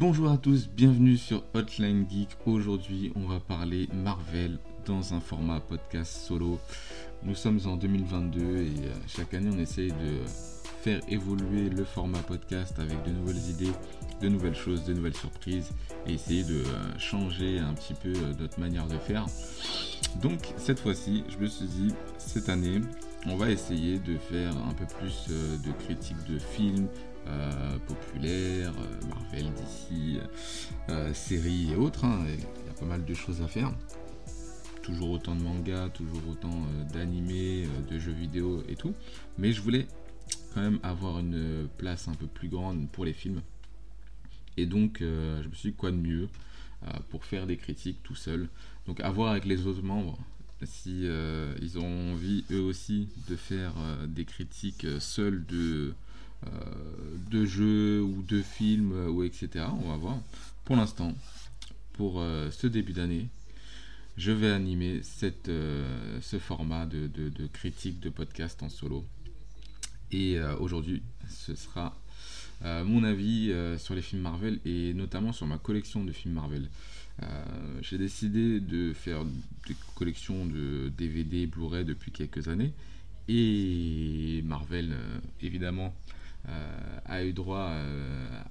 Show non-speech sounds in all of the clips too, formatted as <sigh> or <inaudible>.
Bonjour à tous, bienvenue sur Hotline Geek. Aujourd'hui, on va parler Marvel dans un format podcast solo. Nous sommes en 2022 et euh, chaque année, on essaye de faire évoluer le format podcast avec de nouvelles idées, de nouvelles choses, de nouvelles surprises et essayer de euh, changer un petit peu euh, notre manière de faire. Donc, cette fois-ci, je me suis dit, cette année, on va essayer de faire un peu plus de critiques de films populaires, Marvel, DC, séries et autres. hein. Il y a pas mal de choses à faire. Toujours autant de mangas, toujours autant euh, d'animés, euh, de jeux vidéo et tout. Mais je voulais quand même avoir une place un peu plus grande pour les films. Et donc, euh, je me suis dit, quoi de mieux euh, pour faire des critiques tout seul? Donc, à voir avec les autres membres si euh, ils ont envie eux aussi de faire euh, des critiques euh, seuls de, euh, de jeux ou de films euh, ou etc. On va voir. Pour l'instant, pour euh, ce début d'année, je vais animer euh, ce format de, critique de podcast en solo. Et euh, aujourd'hui, ce sera euh, mon avis sur les films Marvel et notamment sur ma collection de films Marvel. J'ai décidé de faire des collections de DVD, Blu-ray depuis quelques années et Marvel, évidemment, a eu droit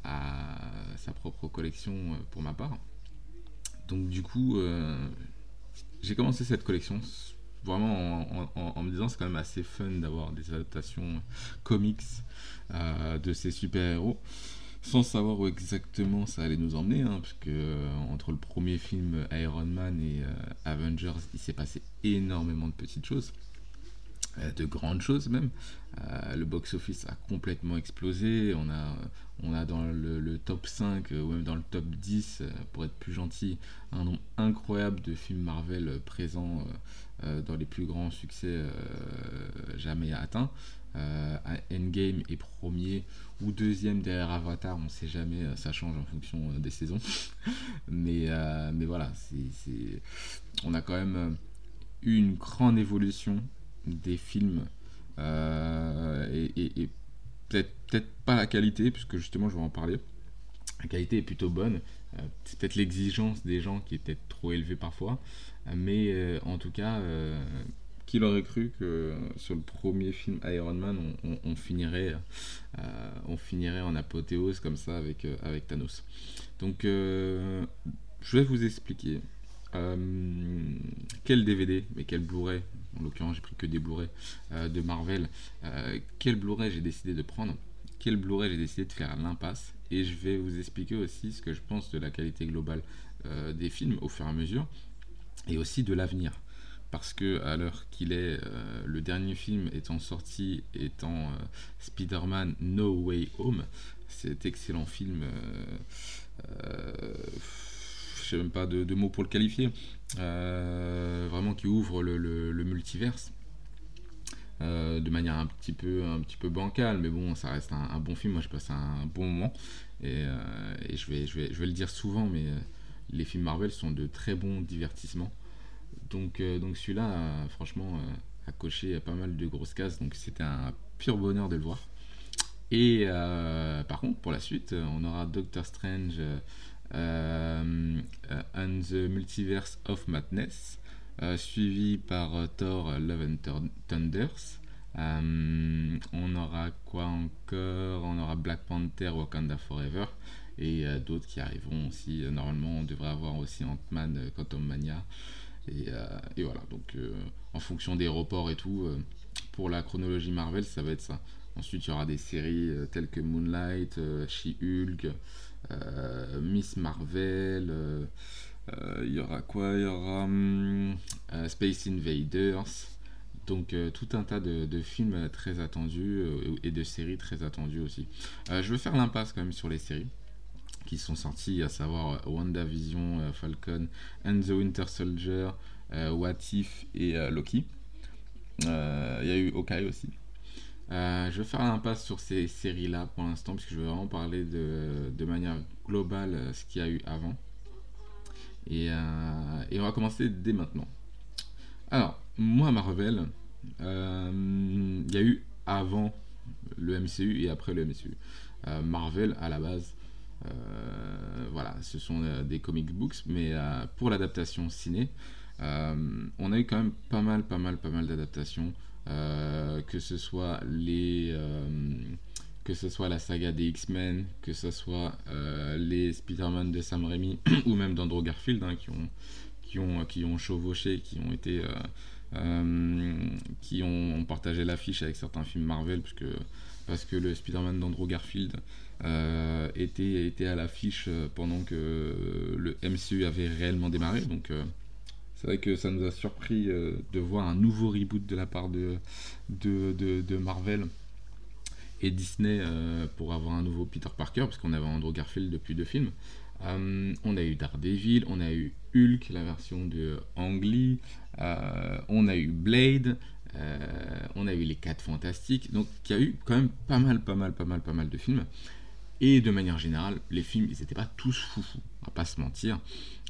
à sa propre collection pour ma part. Donc du coup, j'ai commencé cette collection vraiment en, me disant c'est quand même assez fun d'avoir des adaptations comics euh, de ces super-héros sans savoir où exactement ça allait nous emmener hein, euh, entre le premier film Iron Man et euh, Avengers il s'est passé énormément de petites choses. euh, de grandes choses même Euh, le box-office a complètement explosé on a, on a dans le, top 5 euh, ou même dans le top 10 euh, pour être plus gentil un nombre incroyable de films Marvel euh, présents euh, euh, dans les plus grands succès euh, jamais atteints. Euh, Endgame est premier ou deuxième derrière Avatar, on sait jamais, euh, ça change en fonction euh, des saisons. <laughs> mais, euh, mais voilà, c'est, on a quand même euh, eu une grande évolution des films euh, et, et- et peut-être, pas la qualité, puisque justement je vais en parler. La qualité est plutôt bonne. Euh, c'est peut-être l'exigence des gens qui est peut-être trop élevée parfois. Mais euh, en tout cas, qui l'aurait cru que sur le premier film Iron Man, on, finirait, on finirait en apothéose comme ça avec, avec Thanos. Donc, je vais vous expliquer quel DVD, mais quel Blu-ray, en l'occurrence j'ai pris que des Blu-ray euh, de Marvel, euh, quel Blu-ray j'ai décidé de prendre, quel Blu-ray j'ai décidé de faire l'impasse, et je vais vous expliquer aussi ce que je pense de la qualité globale euh, des films au fur et à mesure, et aussi de l'avenir. Parce que à l'heure qu'il est, le dernier film étant sorti, étant Spider-Man No Way Home, cet excellent film, je sais même pas de, mots pour le qualifier, euh, vraiment qui ouvre le, multiverse. euh, de manière un petit peu un petit peu bancale. Mais bon ça reste un, bon film. Moi j'ai passé un bon moment. Et, euh, et je vais je vais je vais le dire souvent mais les films Marvel sont de très bons divertissements. Donc donc celui-là franchement a coché pas mal de grosses cases. Donc c'était un pur bonheur de le voir. Et par contre pour la suite on aura Doctor Strange and the Multiverse of Madness euh, suivi par euh, Thor euh, Love and Thun- Thunders. Euh, on aura quoi encore? On aura Black Panther Wakanda Forever et euh, d'autres qui arriveront aussi. Euh, normalement, on devrait avoir aussi Ant-Man euh, Quantum Mania. Et, euh, voilà, donc euh, en fonction des reports et tout, euh, pour la chronologie Marvel, ça va être ça. Ensuite, il y aura des séries euh, telles que Moonlight, euh, She-Hulk, euh, Miss Marvel. euh, euh, Il y aura quoi Il y aura hum, euh, Space Invaders. Donc euh, tout un tas de, films euh, très attendus euh, et de séries très attendues aussi. Euh, je veux faire l'impasse quand même sur les séries qui sont sorties, à savoir euh, WandaVision, euh, Falcon and the Winter Soldier, euh, What If et euh, Loki. Euh, Il y a eu Hawkeye aussi. Euh, je vais faire un passe sur ces séries-là pour l'instant, puisque je vais vraiment parler de, de manière globale euh, ce qu'il y a eu avant. Et, euh, et on va commencer dès maintenant. Alors, moi, Marvel, il y a eu avant le MCU et après le MCU. Marvel, à la base, voilà, ce sont des comic books, mais pour l'adaptation ciné, on a eu quand même pas mal, pas mal, pas mal d'adaptations, que ce soit les, euh, que ce soit la saga des X-Men, que ce soit euh, les Spider-Man de Sam Raimi <clears throat> ou même d'Andrew Garfield, hein, qui ont, qui ont, qui ont chevauché, qui ont été, euh, euh, qui ont, partagé l'affiche avec certains films Marvel, parce que, parce que le Spider-Man d'Andrew Garfield euh, était, était à l'affiche euh, pendant que le MCU avait réellement démarré. Euh, c'est vrai que ça nous a surpris euh, de voir un nouveau reboot de la part de, de, de, Marvel et Disney euh, pour avoir un nouveau Peter Parker, parce qu'on avait Andrew Garfield depuis deux films. Euh, on a eu Daredevil, on a eu Hulk, la version de Ang Lee, on a eu Blade, on a eu les 4 Fantastiques, donc il y a eu quand même pas mal, pas mal, pas mal, pas mal de films. Et de manière générale, les films, ils n'étaient pas tous foufous, on va pas se mentir.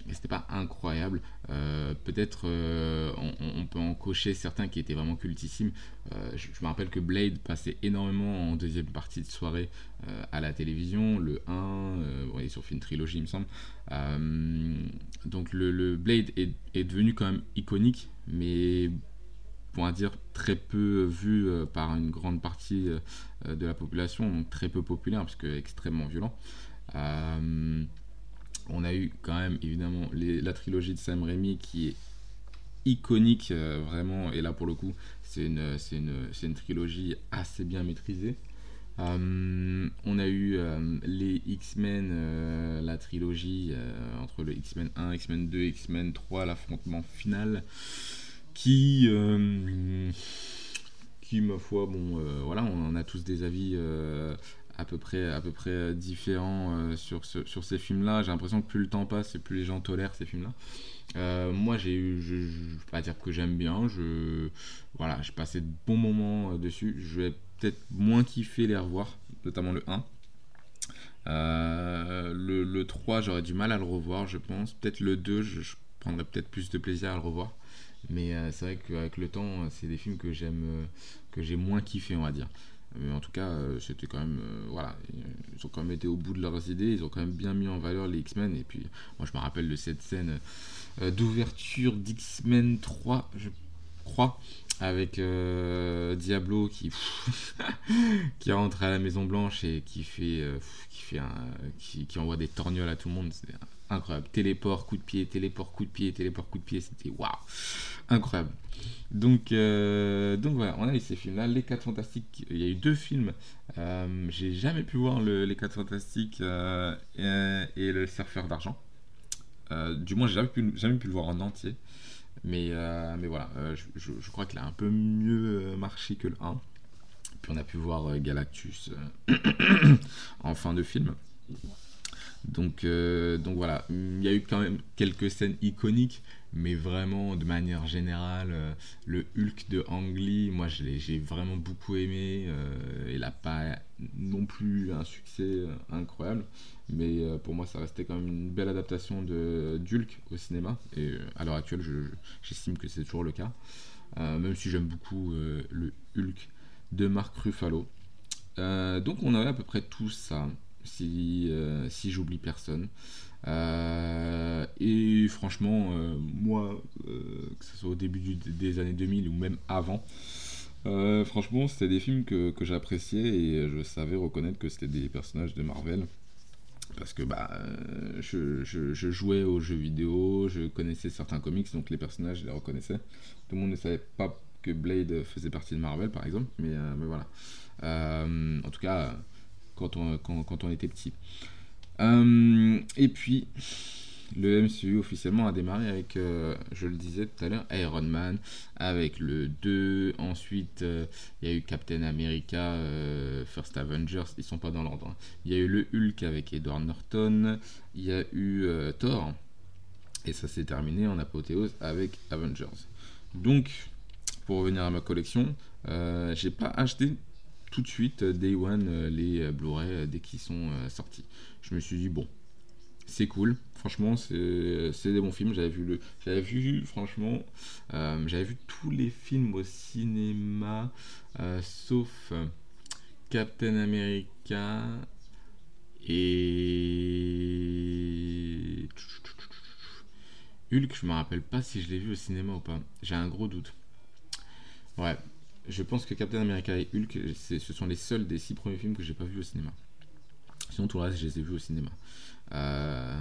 Mais c'était pas incroyable. Euh, Peut-être euh, on, on peut en cocher certains qui étaient vraiment cultissimes. Euh, je, me rappelle que Blade passait énormément en deuxième partie de soirée à la télévision. Le 1, euh, ouais, ils ont fait une trilogie, il me semble. Donc le, le Blade est, est devenu quand même iconique, mais va dire très peu vu euh, par une grande partie euh, de la population, donc très peu populaire parce que extrêmement violent. Euh, on a eu quand même évidemment les- la trilogie de Sam Raimi qui est iconique euh, vraiment et là pour le coup c'est une, une, une trilogie assez bien maîtrisée. Euh, on a eu euh, les X-Men, euh, la trilogie euh, entre le X-Men 1, X-Men 2, X-Men 3, l'affrontement final qui euh, qui ma foi bon euh, voilà on a tous des avis euh, à peu près à peu près différents sur sur ces films là j'ai l'impression que plus le temps passe et plus les gens tolèrent ces films là moi j'ai je, je vais pas dire que j'aime bien je voilà j'ai passé de bons moments dessus. Je vais peut-être moins kiffer les revoir notamment le 1 euh, le, le 3 j'aurais du mal à le revoir je pense. Peut-être le 2 je, je prendrais peut-être plus de plaisir à le revoir mais euh, c'est vrai qu'avec le temps, euh, c'est des films que j'aime, euh, que j'ai moins kiffé, on va dire. Mais en tout cas, c'était quand même, voilà, ils ont quand même été au bout de leurs idées, ils ont quand même bien mis en valeur les X-Men. Et puis, moi, je me rappelle de cette scène d'ouverture d'X-Men 3, je crois, avec Diablo qui <laughs> qui rentre à la Maison Blanche et qui fait, qui fait un, qui, envoie des torgnoles à tout le monde. Incroyable. Téléport, coup de pied, téléport, coup de pied, téléport, coup de pied. C'était waouh, incroyable. Donc, euh, donc voilà, on a eu ces films-là. Les 4 Fantastiques, il y a eu deux films. Euh, J'ai jamais pu voir le- Les 4 Fantastiques euh, et, Le Surfeur d'Argent. Du moins, j'ai jamais pu, jamais pu le voir en entier. Mais, mais voilà, je, je- crois qu'il a un peu mieux marché que le 1. Puis on a pu voir Galactus <coughs> en fin de film. Donc, euh, donc voilà, il y a eu quand même quelques scènes iconiques, mais vraiment de manière générale, euh, le Hulk de Ang Lee, moi j'ai vraiment beaucoup aimé. euh, il n'a pas non plus un succès incroyable, mais pour moi ça restait quand même une belle adaptation de d'Hulk au cinéma. Et à l'heure actuelle, je- je- j'estime que c'est toujours le cas. Même si j'aime beaucoup le Hulk de Mark Ruffalo. Donc on avait à peu près tout ça, si, euh, si j'oublie personne. Euh, et franchement, euh, moi, que ce soit au début des années 2000 ou même avant, franchement, c'était des films que, que j'appréciais et je savais reconnaître que c'était des personnages de Marvel. Parce que bah, je, je- jouais aux jeux vidéo, je connaissais certains comics, donc les personnages, je les reconnaissais. Tout le monde ne savait pas que Blade faisait partie de Marvel, par exemple, mais, mais voilà. En tout cas, quand on, quand, on était petit. Euh, et puis, le MCU officiellement a démarré avec, euh, je le disais tout à l'heure, Iron Man, avec le 2. Ensuite, euh, il y a eu Captain America, First Avengers, ils sont pas dans l'ordre. hein. Il y a eu le Hulk avec Edward Norton. Il y a eu Thor. Et ça s'est terminé en apothéose avec Avengers. Donc, pour revenir à ma collection, j'ai pas acheté tout de suite euh, Day One euh, les euh, Blu-ray dès qu'ils sont sortis. Je me suis dit bon, c'est cool. Franchement, c'est des bons films. J'avais vu le, j'avais vu franchement, j'avais vu tous les films au cinéma sauf Captain America et Hulk. Je me rappelle pas si je l'ai vu au cinéma ou pas. J'ai un gros doute. Ouais, je pense que Captain America et Hulk, ce sont les seuls des six premiers films que j'ai pas vu au cinéma. Sinon, tout le reste, je les ai vus au cinéma. Euh,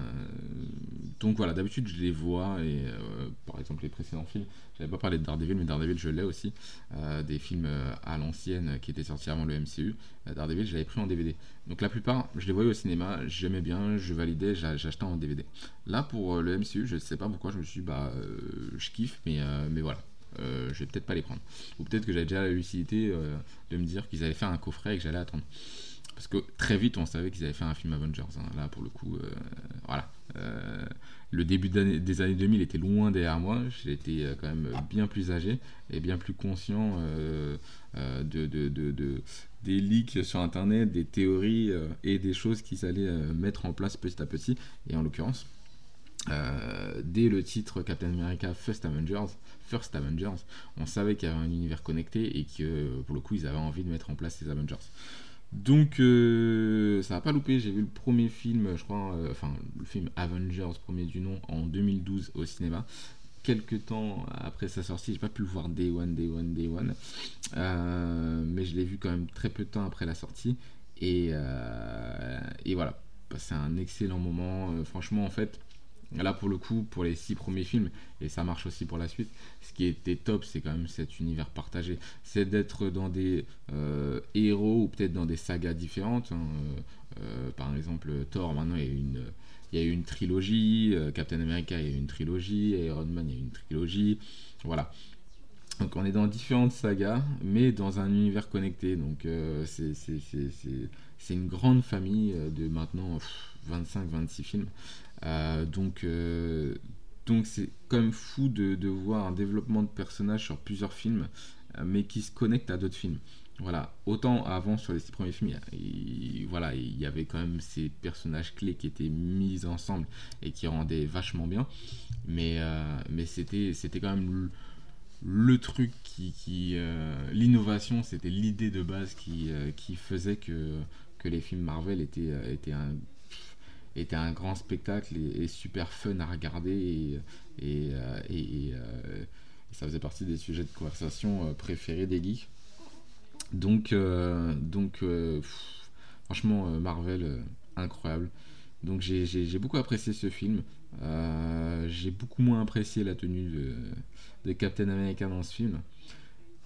donc voilà, d'habitude, je les vois. Et euh, par exemple, les précédents films, j'avais pas parlé de Daredevil, mais Daredevil, je l'ai aussi. Euh, des films à l'ancienne qui étaient sortis avant le MCU. Daredevil, je l'avais pris en DVD. Donc la plupart, je les voyais au cinéma, j'aimais bien, je validais, j'a- j'achetais en DVD. Là, pour le MCU, je sais pas pourquoi, je me suis dit, bah, je kiffe, mais, mais voilà. Euh, je vais peut-être pas les prendre. Ou peut-être que j'avais déjà la lucidité euh, de me dire qu'ils allaient faire un coffret et que j'allais attendre. Parce que très vite, on savait qu'ils avaient fait un film Avengers. hein. Là, pour le coup, euh, voilà. Le début des années 2000 était loin derrière moi. J'étais quand même bien plus âgé et bien plus conscient de, de- de- de- des leaks sur Internet, des théories et des choses qu'ils allaient mettre en place petit à petit. Et en l'occurrence, euh, dès le titre Captain America First Avengers, First Avengers, on savait qu'il y avait un univers connecté et que pour le coup ils avaient envie de mettre en place ces Avengers. Donc euh, ça n'a pas loupé, j'ai vu le premier film, je crois, euh, enfin le film Avengers, premier du nom, en 2012 au cinéma. Quelques temps après sa sortie, j'ai pas pu le voir Day One, Day One, Day One, mais je l'ai vu quand même très peu de temps après la sortie. Et, et voilà, c'est un excellent moment. Franchement, en fait, Là, pour le coup, pour les six premiers films, et ça marche aussi pour la suite, ce qui était top, c'est quand même cet univers partagé. C'est d'être dans des euh, héros ou peut-être dans des sagas différentes. hein. Euh, euh, par exemple, Thor, maintenant, il y a une, une trilogie. Captain America, il y a une trilogie. Iron Man, il y a une trilogie. Voilà. Donc, on est dans différentes sagas, mais dans un univers connecté. Donc, c'est- une grande famille de maintenant 25-26 films. Euh, donc, euh, donc c'est quand même fou de, voir un développement de personnages sur plusieurs films, euh, mais qui se connectent à d'autres films. Voilà, autant avant sur les six premiers films, il voilà, il y avait quand même ces personnages clés qui étaient mis ensemble et qui rendaient vachement bien, mais, mais c'était, c'était quand même le, truc qui, l'innovation, c'était l'idée de base qui, qui faisait que, que les films Marvel étaient, étaient un était un grand spectacle et, super fun à regarder et, et, euh, et- euh, ça faisait partie des sujets de conversation euh, préférés des geeks. Donc, euh, donc euh, franchement, euh, Marvel, euh, incroyable. Donc j'ai- beaucoup apprécié ce film. Euh, j'ai beaucoup moins apprécié la tenue de Captain America dans ce film.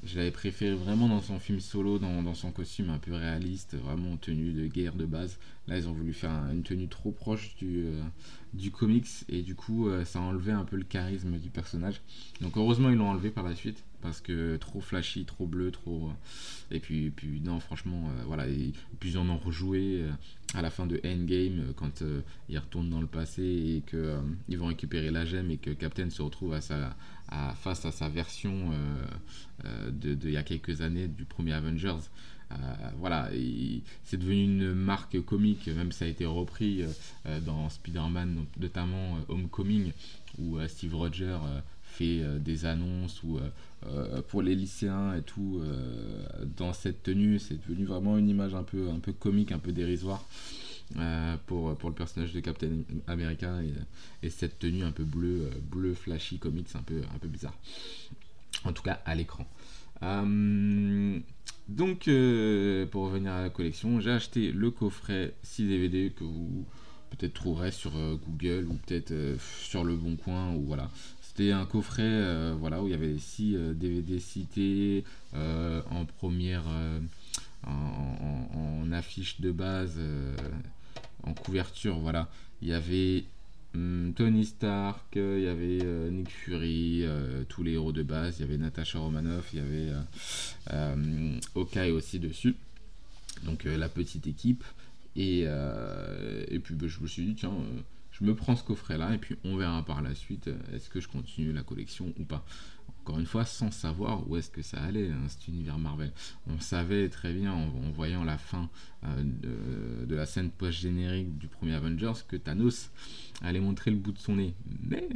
Je l'avais préféré vraiment dans son film solo, dans, son costume un peu réaliste, vraiment tenue de guerre de base. Là, ils ont voulu faire un- une tenue trop proche du, euh, comics et du coup, euh, ça a enlevé un peu le charisme du personnage. Donc, heureusement, ils l'ont enlevé par la suite parce que trop flashy, trop bleu, trop. euh, Et puis, non, franchement, euh, voilà. Et puis, ils en ont rejoué euh, à la fin de Endgame quand ils retournent dans le passé et qu'ils vont récupérer la gemme et que Captain se retrouve à sa, face à sa version de, il y a quelques années du premier Avengers. Voilà, c'est devenu une marque comique, même ça a été repris dans Spider-Man, notamment Homecoming, où Steve Rogers euh, des annonces ou euh, euh, pour les lycéens et tout dans cette tenue. C'est devenu vraiment une image un peu, un peu comique, un peu dérisoire. pour, pour le personnage de Captain America et, et cette tenue un peu bleu, euh, bleu flashy comics un peu, un peu bizarre. En tout cas à l'écran. Donc, pour revenir à la collection, j'ai acheté le coffret 6 DVD que vous peut-être trouverez sur euh, Google ou peut-être euh, sur le Bon Coin ou voilà. C'était un coffret euh, voilà où il y avait 6 DVD cités en première en, affiche de base en couverture voilà. Il y avait hum, Tony Stark, il y avait Nick Fury, tous les héros de base, il y avait Natasha Romanoff, il y avait euh, Hawkeye aussi dessus. Donc la petite équipe. Et, euh, et puis bah, je me suis dit, tiens, euh, je me prends ce coffret là et puis on verra par la suite euh, est-ce que je continue la collection ou pas. encore une fois, sans savoir où est-ce que ça allait, hein, cet univers Marvel. On savait très bien, en, voyant la fin de, de la scène post-générique du premier Avengers, que Thanos allait montrer le bout de son nez. Mais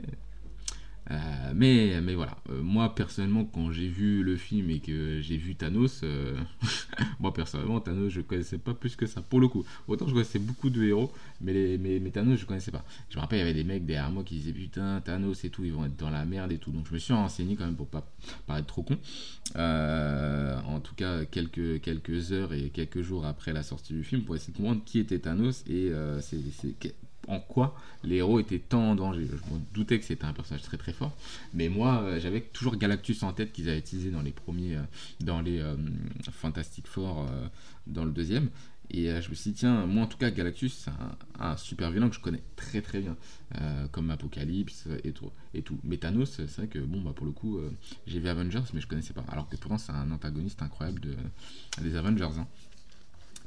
euh, mais, mais voilà, Euh, moi personnellement, quand j'ai vu le film et que j'ai vu Thanos, euh, <laughs> moi personnellement, Thanos, je connaissais pas plus que ça. Pour le coup, autant je connaissais beaucoup de héros, mais, mais, Thanos, je connaissais pas. Je me rappelle, il y avait des mecs derrière moi qui disaient putain, Thanos et tout, ils vont être dans la merde et tout. Donc je me suis renseigné quand même pour pas paraître trop con. En tout cas, quelques, quelques heures et quelques jours après la sortie du film pour essayer de comprendre qui était Thanos et c'est- en quoi les héros étaient tant en danger. Je me doutais que c'était un personnage très très fort, mais moi euh, j'avais toujours Galactus en tête qu'ils avaient utilisé dans les premiers, euh, dans les euh, Fantastic Four, dans le deuxième. Et je me suis dit, tiens, moi en tout cas, Galactus, c'est un, super vilain que je connais très très bien, comme Apocalypse et tout. Mais Thanos, c'est vrai que, bon, bah pour le coup, j'ai vu Avengers, mais je connaissais pas. Alors que pourtant, c'est un antagoniste incroyable de, des Avengers. hein.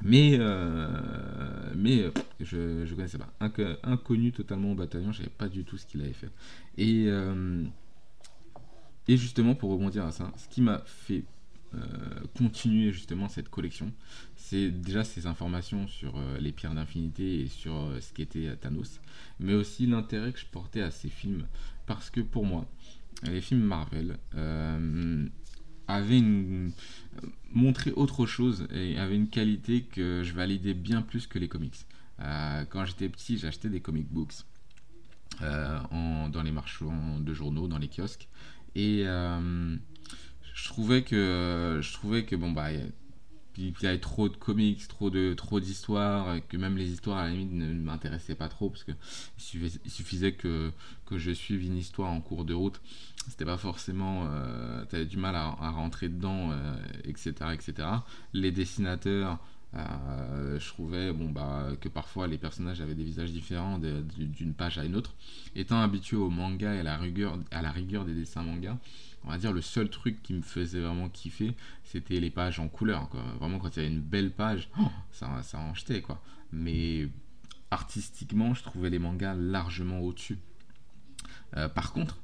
Mais, euh, mais euh, je, je connaissais pas. Inc- inconnu totalement au bataillon, je savais pas du tout ce qu'il avait fait. Et, euh, et justement, pour rebondir à ça, ce qui m'a fait continuer justement cette collection, c'est déjà ces informations sur les pierres d'infinité et sur ce qu'était Thanos, mais aussi l'intérêt que je portais à ces films. Parce que pour moi, les films Marvel euh, avaient une, montraient autre chose et avaient une qualité que je validais bien plus que les comics. Euh, quand j'étais petit, j'achetais des comic books euh, dans les marchands de journaux, dans les kiosques. Et euh, je trouvais que je trouvais que bon bah il y avait trop de comics, trop de trop d'histoires, que même les histoires à la limite ne m'intéressaient pas trop parce que il suffisait, que que je suive une histoire en cours de route. C'était pas forcément, euh, t'avais du mal à, à rentrer dedans, euh, etc., etc. Les dessinateurs, euh, je trouvais bon bah que parfois les personnages avaient des visages différents d'une page à une autre. Étant habitué au manga et à la rigueur, à la rigueur des dessins manga, on va dire le seul truc qui me faisait vraiment kiffer, c'était les pages en couleur. Vraiment, quand il y avait une belle page, oh, ça, ça en jetait. Quoi. Mais artistiquement, je trouvais les mangas largement au-dessus. Euh, par contre,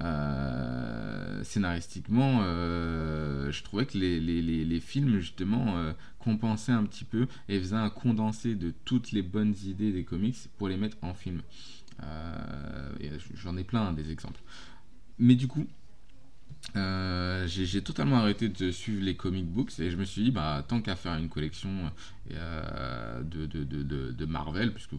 euh, scénaristiquement, euh, je trouvais que les, films, justement, euh, compensaient un petit peu et faisaient un condensé de toutes les bonnes idées des comics pour les mettre en film. J'en ai plein des exemples. Mais du coup, j'ai totalement arrêté de suivre les comic books et je me suis dit, bah, tant qu'à faire une collection de, Marvel, puisque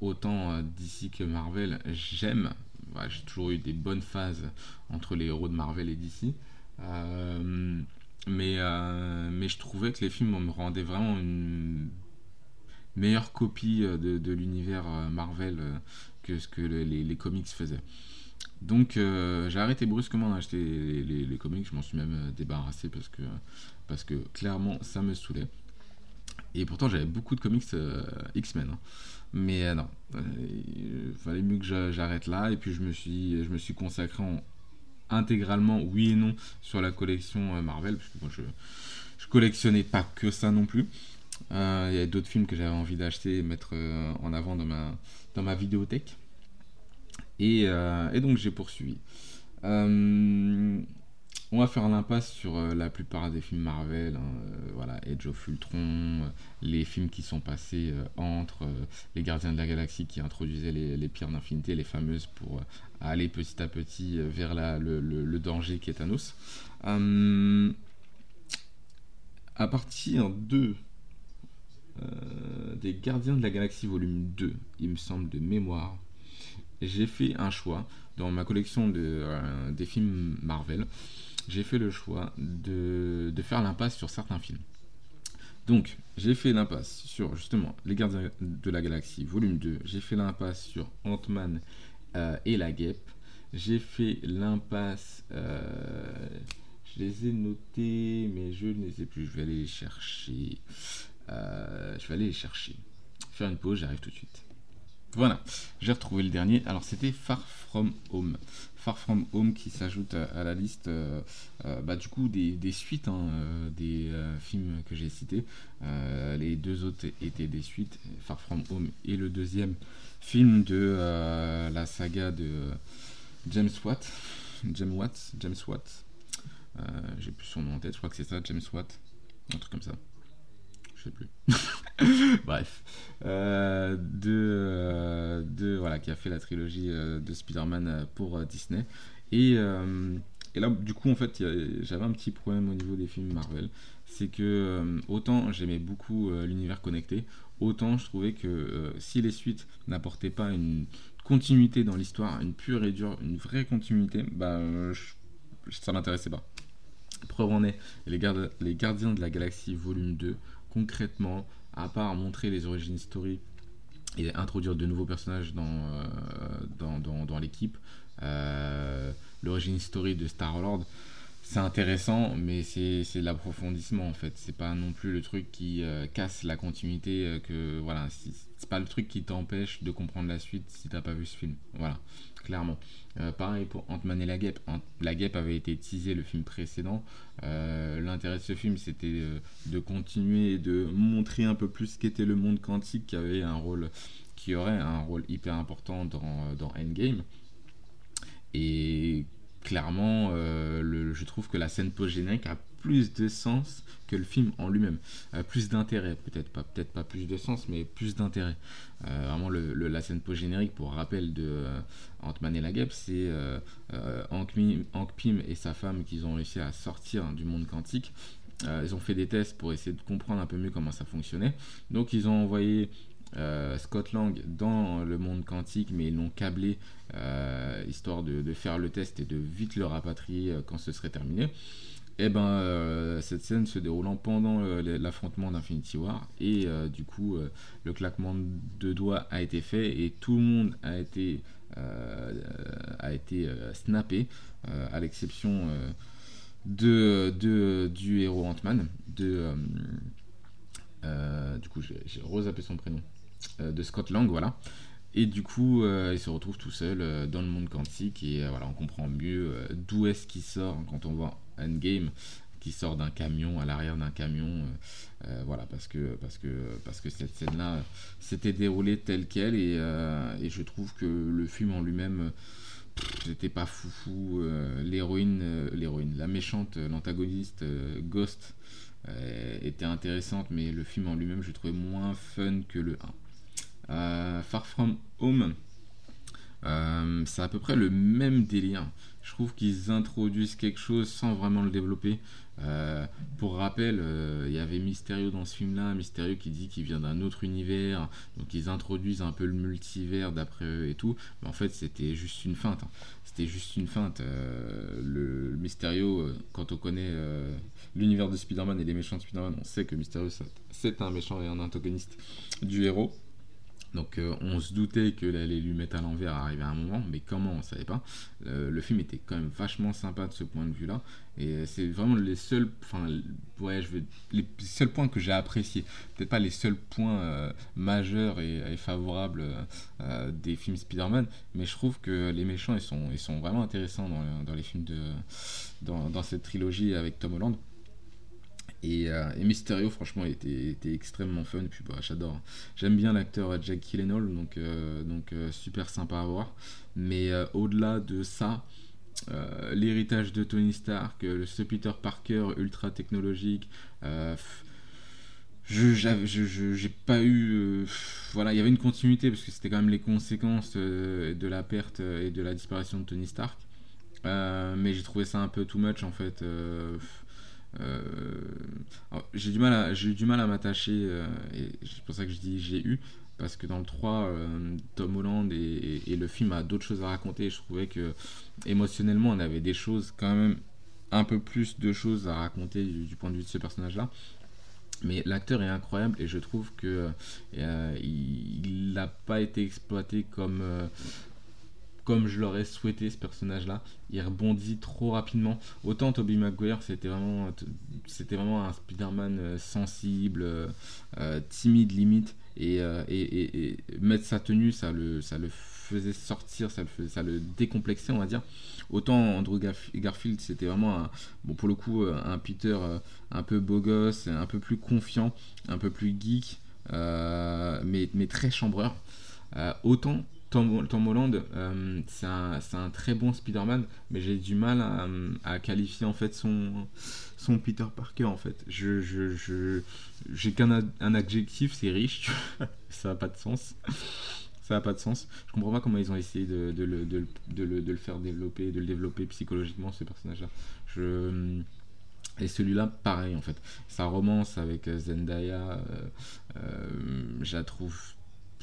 autant DC que Marvel, j'aime. Ouais, j'ai toujours eu des bonnes phases entre les héros de Marvel et DC. Euh, mais, euh, mais je trouvais que les films me rendaient vraiment une meilleure copie euh, de, l'univers Marvel que ce que le- les, comics faisaient. Donc j'ai arrêté brusquement d'acheter les, comics, je m'en suis même débarrassé parce que, clairement ça me saoulait. Et pourtant j'avais beaucoup de comics X-Men. hein. Mais euh, non, Euh, il fallait mieux que j'a- j'arrête là. Et puis je me suis, je me suis consacré en- intégralement, oui et non, sur la collection euh, Marvel, parce que moi je, je collectionnais pas que ça non plus. Il y a d'autres films que j'avais envie d'acheter et mettre en avant dans ma, dans ma vidéothèque. Et, et donc j'ai poursuivi. On va faire l'impasse sur euh, la plupart des films Marvel, hein, euh, voilà, Age of Ultron, euh, les films qui sont passés entre les Gardiens de la Galaxie qui introduisaient les, pierres d'infinité, les fameuses, pour aller petit à petit vers le, danger qui est Thanos. Euh, à partir de des Gardiens de la Galaxie volume 2, il me semble de mémoire, j'ai fait un choix dans ma collection de, des films Marvel. J'ai fait le choix de, de faire l'impasse sur certains films. Donc, j'ai fait l'impasse sur justement Les Gardiens de la Galaxie volume 2. J'ai fait l'impasse sur Ant-Man euh, et la Guêpe. J'ai fait l'impasse. euh, je les ai notés, mais je ne les ai plus. Je vais aller les chercher. Euh, je vais aller les chercher. Faire une pause, j'arrive tout de suite. Voilà, j'ai retrouvé le dernier. Alors c'était Far From Home. Far From Home qui s'ajoute à, la liste euh, euh, bah, du coup des, des suites hein, euh, des films que j'ai cités. Les deux autres étaient des suites, Far From Home et le deuxième film de la saga de James Watt. James Watts, James Watts, euh, j'ai plus son nom en tête, je crois que c'est ça, James Watt, un truc comme ça. Je sais plus. <laughs> Bref. Euh, de, euh, de, voilà, qui a fait la trilogie euh, de Spider-Man euh, pour euh, Disney. Et, euh, et là, du coup, en fait, j'avais un petit problème au niveau des films Marvel. C'est que euh, autant j'aimais beaucoup euh, l'univers connecté, autant je trouvais que euh, si les suites n'apportaient pas une continuité dans l'histoire, une pure et dure, une vraie continuité, bah, euh, ça m'intéressait pas. Preuve en est, les, gardes- les Gardiens de la Galaxie volume 2, concrètement, à part montrer les origines story et introduire de nouveaux personnages dans, euh, l'équipe, euh, l'origine story de Star-Lord, c'est intéressant, mais c'est de l'approfondissement en fait. C'est pas non plus le truc qui euh, casse la continuité, euh, que voilà, c'est pas le truc qui t'empêche de comprendre la suite si t'as pas vu ce film. Voilà, clairement. Euh, pareil pour Ant-Man et la Guêpe. La Guêpe avait été teasé le film précédent. Euh, L'intérêt de ce film, c'était de continuer et de montrer un peu plus ce qu'était le monde quantique, qui avait un rôle, qui aurait un rôle hyper important dans, dans Endgame. Et clairement, euh, le- je trouve que la scène post-générique a plus de sens que le film en lui-même. Euh, plus d'intérêt, peut-être pas, peut-être pas plus de sens, mais plus d'intérêt. Euh, vraiment, le, la scène post-générique, pour rappel de euh, Ant-Man et la Guêpe, c'est Hank, Hank Pym et sa femme qui ont réussi à sortir du monde quantique. Ils ont fait des tests pour essayer de comprendre un peu mieux comment ça fonctionnait. Donc, ils ont envoyé euh, Scott Lang dans le monde quantique, mais ils l'ont câblé euh, histoire de, faire le test et de vite le rapatrier euh, quand ce serait terminé. Et ben euh, cette scène se déroulant pendant l'affrontement d'Infinity War et du coup le claquement de doigts a été fait et tout le monde a été a été snappé à l'exception de, du héros Ant-Man du coup j'ai rezappé son prénom de Scott Lang voilà. Et du coup, euh, il se retrouve tout seul euh, dans le monde quantique et euh, voilà, on comprend mieux euh, d'où est-ce qu'il sort quand on voit Endgame qui sort d'un camion à l'arrière d'un camion euh, euh, voilà parce que cette scène là s'était déroulée telle quelle et, euh, je trouve que le film en lui-même euh, c'était pas foufou euh, l'héroïne euh, l'héroïne la méchante euh, l'antagoniste euh, Ghost euh, était intéressante mais le film en lui-même je trouvais moins fun que le 1 euh, Far From Home, euh, c'est à peu près le même délire. Je trouve qu'ils introduisent quelque chose sans vraiment le développer. Euh, pour rappel, euh, il y avait Mysterio dans ce film-là, Mysterio qui dit qu'il vient d'un autre univers, donc ils introduisent un peu le multivers d'après eux et tout, mais en fait c'était juste une feinte. hein. C'était juste une feinte. Euh, le, Mysterio, euh, quand on connaît euh, l'univers de Spider-Man et les méchants de Spider-Man, on sait que Mysterio c'est un méchant et un antagoniste du héros. Donc euh, on se doutait que allait lui mettre à l'envers arriver à un moment, mais comment on savait pas. Euh, le film était quand même vachement sympa de ce point de vue-là, et c'est vraiment les seuls, enfin ouais, je les seuls points que j'ai appréciés. Peut-être pas les seuls points euh, majeurs et, favorables euh, euh, des films Spider-Man, mais je trouve que les méchants ils sont, ils sont vraiment intéressants dans, dans les films de, dans cette trilogie avec Tom Holland. Et, euh, Mysterio, franchement, était, était extrêmement fun. Et puis, bah, j'adore. J'aime bien l'acteur Jack Gyllenhaal, donc, euh, euh, super sympa à voir. Mais euh, au-delà de ça, l'héritage de Tony Stark, ce Peter Parker ultra technologique, je j'ai pas eu voilà il y avait une continuité parce que c'était quand même les conséquences de la perte et de la disparition de Tony Stark mais j'ai trouvé ça un peu too much en fait j'ai du mal à j'ai eu du mal à m'attacher euh, et c'est pour ça que je dis j'ai eu parce que dans le 3 euh, Tom Holland et, le film a d'autres choses à raconter. Je trouvais que émotionnellement on avait des choses quand même un peu plus de choses à raconter du, point de vue de ce personnage là mais l'acteur est incroyable et je trouve que euh, il n'a pas été exploité comme euh, comme je l'aurais souhaité ce personnage là il rebondit trop rapidement. Autant Tobey Maguire c'était vraiment c'était vraiment un Spider-Man euh, sensible euh, euh, timide limite. Et, et, et- et mettre sa tenue ça le ça le faisait sortir ça le ça le décomplexait on va dire. Autant Andrew Garf- Garfield c'était vraiment un, bon pour le coup un Peter un peu beau gosse un peu plus confiant un peu plus geek mais, mais très chambreur. Autant Tom, Holland, euh, c'est un, très bon Spider-Man, mais j'ai du mal à, qualifier en fait son, Peter Parker en fait. Je, j'ai qu'un ad- un adjectif, c'est riche, <laughs> ça n'a pas de sens. Ça n'a pas de sens. Je comprends pas comment ils ont essayé de, le, faire développer, de le développer psychologiquement, ce personnage-là. Et celui-là, pareil en fait. Sa romance avec Zendaya, euh, euh, je la trouve.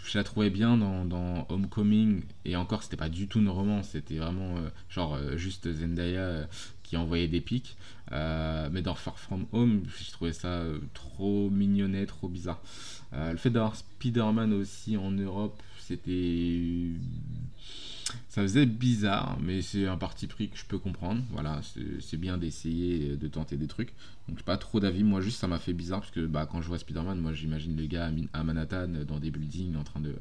Je la trouvais bien dans, Homecoming, et encore, c'était pas du tout une romance, c'était vraiment euh, genre euh, juste Zendaya euh, qui envoyait des pics. Mais dans Far From Home, je trouvais ça trop mignonnet, trop bizarre. Le fait d'avoir Spider-Man aussi en Europe, c'était. Ça faisait bizarre, mais c'est un parti pris que je peux comprendre. Voilà, c'est bien d'essayer de tenter des trucs. Donc, pas trop d'avis. Moi, juste, ça m'a fait bizarre parce que bah, quand je vois Spider-Man, moi, j'imagine le gars à Manhattan dans des buildings en train de,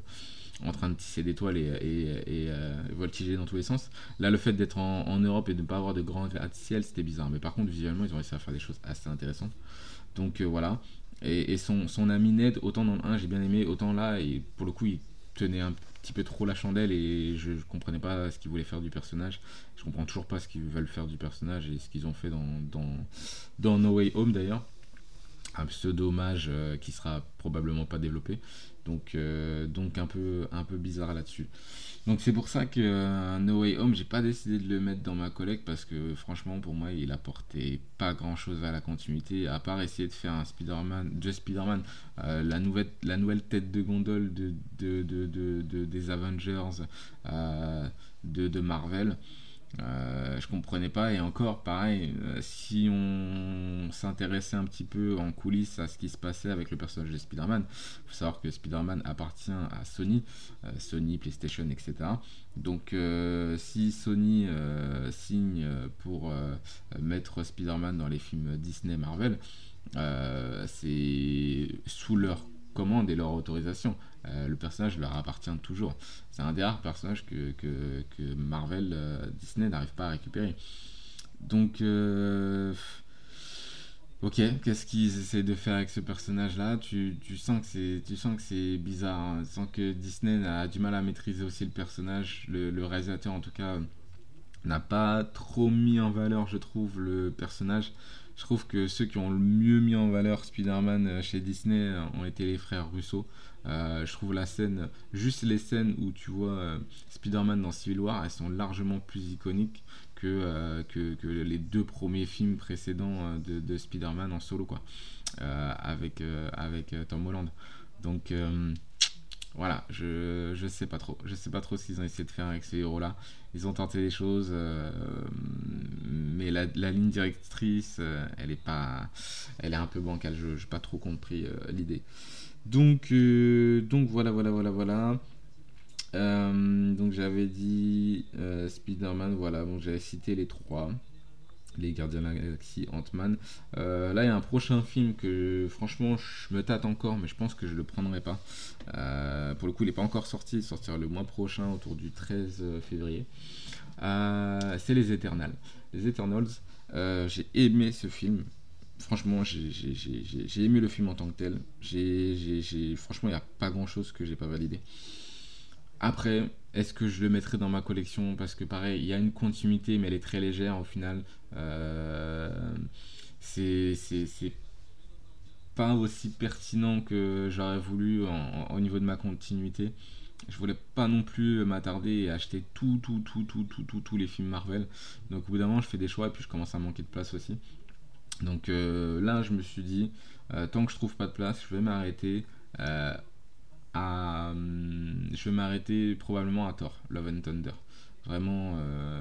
en train de tisser des toiles et, et, euh, voltiger dans tous les sens. Là, le fait d'être en, Europe et de ne pas avoir de grands gratte-ciel, c'était bizarre. Mais par contre, visuellement, ils ont réussi à faire des choses assez intéressantes. Donc, euh, voilà. Et, et son, son ami Ned, autant dans le 1, j'ai bien aimé, autant là, et pour le coup, il tenait un petit peu trop la chandelle et je, comprenais pas ce qu'ils voulaient faire du personnage. Je comprends toujours pas ce qu'ils veulent faire du personnage et ce qu'ils ont fait dans, dans, dans No Way Home d'ailleurs. Un pseudo-hommage euh, qui sera probablement pas développé. Donc, euh, un, peu, bizarre là-dessus. Donc c'est pour ça que euh, No Way Home, j'ai pas décidé de le mettre dans ma collecte parce que franchement pour moi il apportait pas grand chose à la continuité à part essayer de faire un Spider-Man, de Spider-Man, euh, la, nouvelle, tête de gondole de, de, de- de- de- des Avengers de Marvel. Euh, je comprenais pas et encore pareil euh, si on s'intéressait un petit peu en coulisses à ce qui se passait avec le personnage de Spider-Man faut savoir que Spider-Man appartient à Sony euh, Sony, PlayStation, etc. Donc si Sony signe pour mettre Spider-Man dans les films Disney, Marvel, c'est sous leur commande et leur autorisation. Euh, le personnage leur appartient toujours. C'est un des rares personnages que, que, Marvel, euh, Disney n'arrive pas à récupérer. Donc, euh, ok, qu'est-ce qu'ils essaient de faire avec ce personnage-là? Tu, tu sens que c'est, tu sens que c'est bizarre. hein. Tu sens que Disney a du mal à maîtriser aussi le personnage. Le réalisateur, en tout cas, n'a pas trop mis en valeur, je trouve, le personnage. Je trouve que ceux qui ont le mieux mis en valeur Spider-Man euh, chez Disney euh, ont été les frères Russo. Euh, je trouve la scène, juste les scènes où tu vois Spider-Man dans Civil War, elles sont largement plus iconiques que, que, les deux premiers films précédents de, de Spider-Man en solo, quoi, avec, avec Tom Holland. Donc voilà, je, je sais pas trop. Je sais pas trop ce qu'ils ont essayé de faire avec ces héros-là. Ils ont tenté des choses, euh, mais la, ligne directrice, euh, elle est pas, elle est un peu bancale. Je n'ai pas trop compris euh, l'idée. Donc, donc voilà, voilà, voilà, voilà. Donc j'avais dit Spider-Man, voilà, bon j'avais cité les trois, les Gardiens de la Galaxie, Ant-Man. Euh, là il y a un prochain film que franchement je me tâte encore, mais je pense que je le prendrai pas. Euh, pour le coup il n'est pas encore sorti, il sortira le mois prochain autour du 13 février. Euh, c'est Les Eternals. Les Eternals, j'ai aimé ce film. Franchement, j'ai- aimé le film en tant que tel. J'ai, franchement, il n'y a pas grand chose que j'ai pas validé. Après, est-ce que je le mettrai dans ma collection? Parce que pareil, il y a une continuité, mais elle est très légère au final. Euh, c'est, pas aussi pertinent que j'aurais voulu au niveau de ma continuité. Je voulais pas non plus m'attarder et acheter tout, tout, tout, tout, tout, tout, tous les films Marvel. Donc au bout d'un moment, je fais des choix et puis je commence à manquer de place aussi. Donc euh, là, je me suis dit, euh, tant que je trouve pas de place, je vais m'arrêter hum, je vais m'arrêter probablement à Thor, Love and Thunder. Vraiment, euh,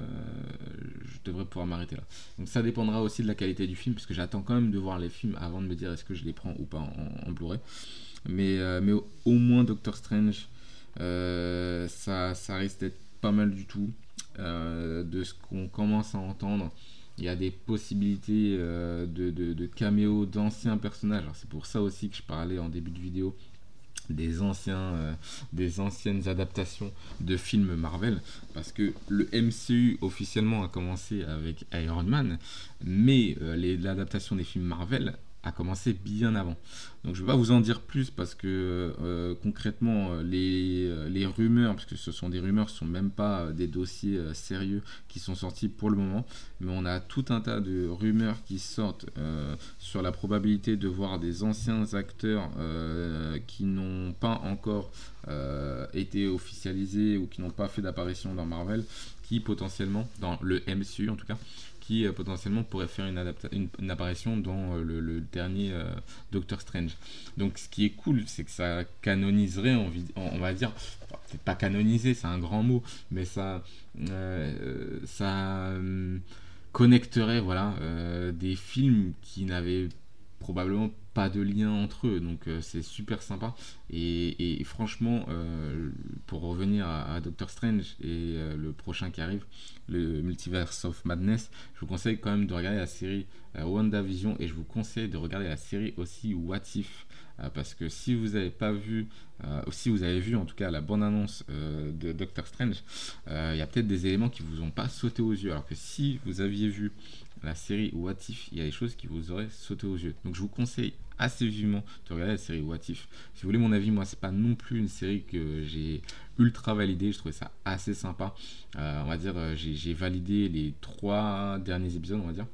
je devrais pouvoir m'arrêter là. Donc ça dépendra aussi de la qualité du film, parce que j'attends quand même de voir les films avant de me dire est-ce que je les prends ou pas en, en Blu-ray. Mais, euh, mais au, moins Doctor Strange, euh, ça, ça risque d'être pas mal du tout. Euh, de ce qu'on commence à entendre, il y a des possibilités euh, de, de, d'anciens personnages. C'est pour ça aussi que je parlais en début de vidéo des anciens euh, des anciennes adaptations de films Marvel parce que le MCU officiellement a commencé avec Iron Man mais euh, l'adaptation des films Marvel a commencé bien avant Donc je vais pas vous en dire plus parce que euh, concrètement les, rumeurs, parce que ce sont des rumeurs, ce sont même pas euh, des dossiers euh, sérieux qui sont sortis pour le moment, mais on a tout un tas de rumeurs qui sortent sur la probabilité de voir des anciens acteurs qui n'ont pas encore été officialisés ou qui n'ont pas fait d'apparition dans Marvel, qui potentiellement, dans le MCU en tout cas, euh, potentiellement pourraient faire une, apparition dans euh, le, dernier euh, Doctor Strange. Donc ce qui est cool, c'est que ça canoniserait, on, va dire, peut-être pas canoniser, c'est un grand mot, mais ça, ça euh, connecterait voilà, des films qui n'avaient probablement pas de lien entre eux, donc euh, c'est super sympa. Et, franchement, euh, pour revenir à, Doctor Strange et euh, le prochain qui arrive, le Multiverse of Madness, je vous conseille quand même de regarder la série WandaVision et je vous conseille de regarder la série aussi What If. parce que si vous n'avez pas vu, si vous avez vu en tout cas la bande-annonce de Doctor Strange, il y a peut-être des éléments qui vous ont pas sauté aux yeux. Alors que si vous aviez vu la série What If, il y a des choses qui vous auraient sauté aux yeux. Donc je vous conseille assez vivement de regarder la série What If. Si vous voulez mon avis, moi c'est pas non plus une série que j'ai ultra validée, je trouvais ça assez sympa. Euh, on va dire, euh, j'ai validé les trois derniers épisodes, on va dire.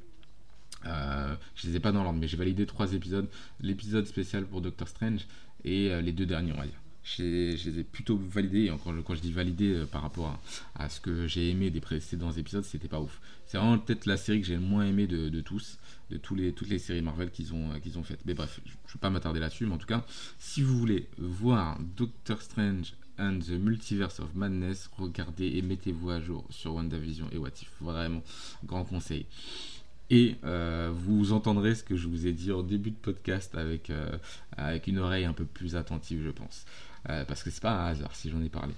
Euh, je les ai pas dans l'ordre, mais j'ai validé trois épisodes. L'épisode spécial pour Doctor Strange et les deux derniers, on va dire. Je les ai plutôt validés, et encore quand je dis validé par rapport à, à ce que j'ai aimé des précédents épisodes, c'était pas ouf. C'est vraiment peut-être la série que j'ai le moins aimé de, de tous, toutes les séries Marvel qu'ils ont, euh, qu'ils ont faites. Mais bref, je ne vais pas m'attarder là-dessus, mais en tout cas, si vous voulez voir Doctor Strange and the Multiverse of Madness, regardez et mettez-vous à jour sur WandaVision et What If. Vraiment, grand conseil. Et euh, vous entendrez ce que je vous ai dit en début de podcast avec, euh, avec une oreille un peu plus attentive, je pense. Parce que c'est pas un hasard si j'en ai parlé.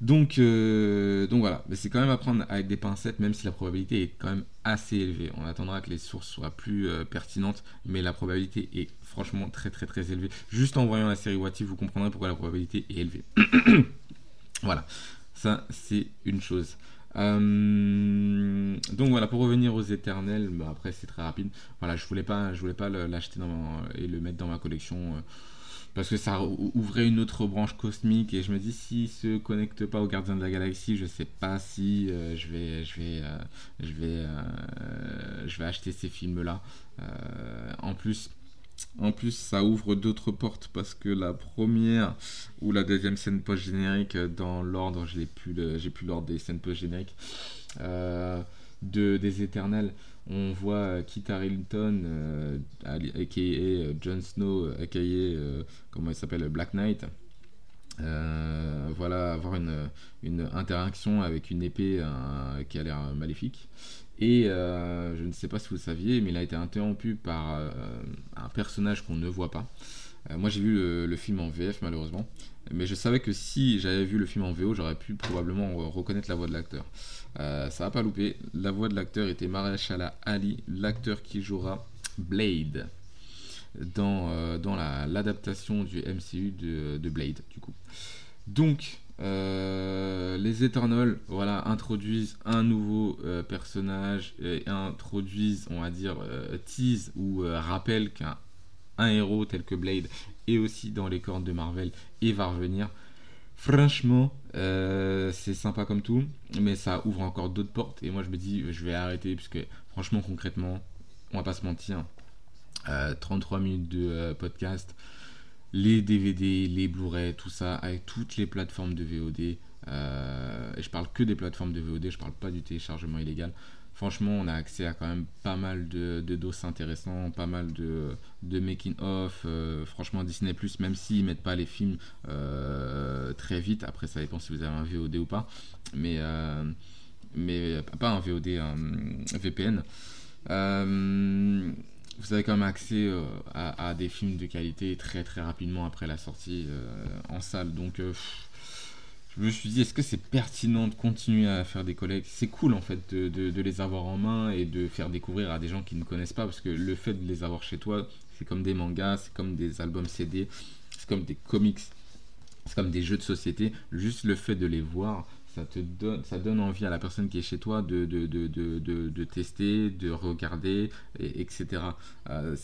Donc, euh, donc voilà, mais c'est quand même à prendre avec des pincettes, même si la probabilité est quand même assez élevée. On attendra que les sources soient plus euh, pertinentes, mais la probabilité est franchement très très très élevée. Juste en voyant la série What vous comprendrez pourquoi la probabilité est élevée. <coughs> voilà, ça c'est une chose. Euh, donc voilà, pour revenir aux éternels, bah, après c'est très rapide. Voilà, je voulais pas, je voulais pas l'acheter et le mettre dans ma collection parce que ça ou- ouvrait une autre branche cosmique et je me dis s'il se connecte pas aux Gardiens de la Galaxie, je sais pas si euh, je vais, je vais, euh, je vais, euh, je vais acheter ces films là. en plus. En plus, ça ouvre d'autres portes parce que la première ou la deuxième scène post-générique, dans l'ordre, j'ai plus l'ordre des scènes post-génériques, de, des Éternels, on voit euh, Kit Harington, euh, euh, Jon Snow, aka euh, comment il Black Knight. Voilà, avoir une, interaction avec une épée qui a l'air maléfique. Et je ne sais pas si vous le saviez, mais il a été interrompu par un personnage qu'on ne voit pas. Euh, moi j'ai vu le, film en VF malheureusement, mais je savais que si j'avais vu le film en VO, j'aurais pu probablement re- reconnaître la voix de l'acteur. Euh, ça va pas louper, la voix de l'acteur était Mahershala Ali, l'acteur qui jouera Blade dans, euh, dans la- l'adaptation du MCU de, de Blade du coup. Donc euh, les Eternals, voilà, introduisent un nouveau euh, personnage et introduisent, on va dire, euh, tease ou euh, rappellent qu'un un héros tel que Blade est aussi dans les cordes de Marvel et va revenir. Franchement, euh, c'est sympa comme tout, mais ça ouvre encore d'autres portes. Et moi, je me dis, je vais arrêter, puisque franchement, concrètement, on va pas se mentir. euh, 33 minutes de euh, podcast, les DVD, les Blu-ray, tout ça, avec toutes les plateformes de VOD. euh, et je parle que des plateformes de VOD, je parle pas du téléchargement illégal. Franchement, on a accès à quand même pas mal de, dos intéressants, pas mal de, making-of. euh, franchement, Disney, même s'ils mettent pas les films euh, très vite, après ça dépend si vous avez un VOD ou pas, mais, euh, mais pas un VOD, VPN. Vous avez quand même accès à, des films de qualité très très rapidement après la sortie en salle. Donc je me suis dit, est-ce que c'est pertinent de continuer à faire des collectes C'est cool en fait de- de les avoir en main et de faire découvrir à des gens qui ne connaissent pas, parce que le fait de les avoir chez toi, c'est comme des mangas, c'est comme des albums CD, c'est comme des comics, c'est comme des jeux de société. Juste le fait de les voir, ça te donne, ça donne envie à la personne qui est chez toi de, de, de, de, de- tester, de regarder, et- etc. Euh,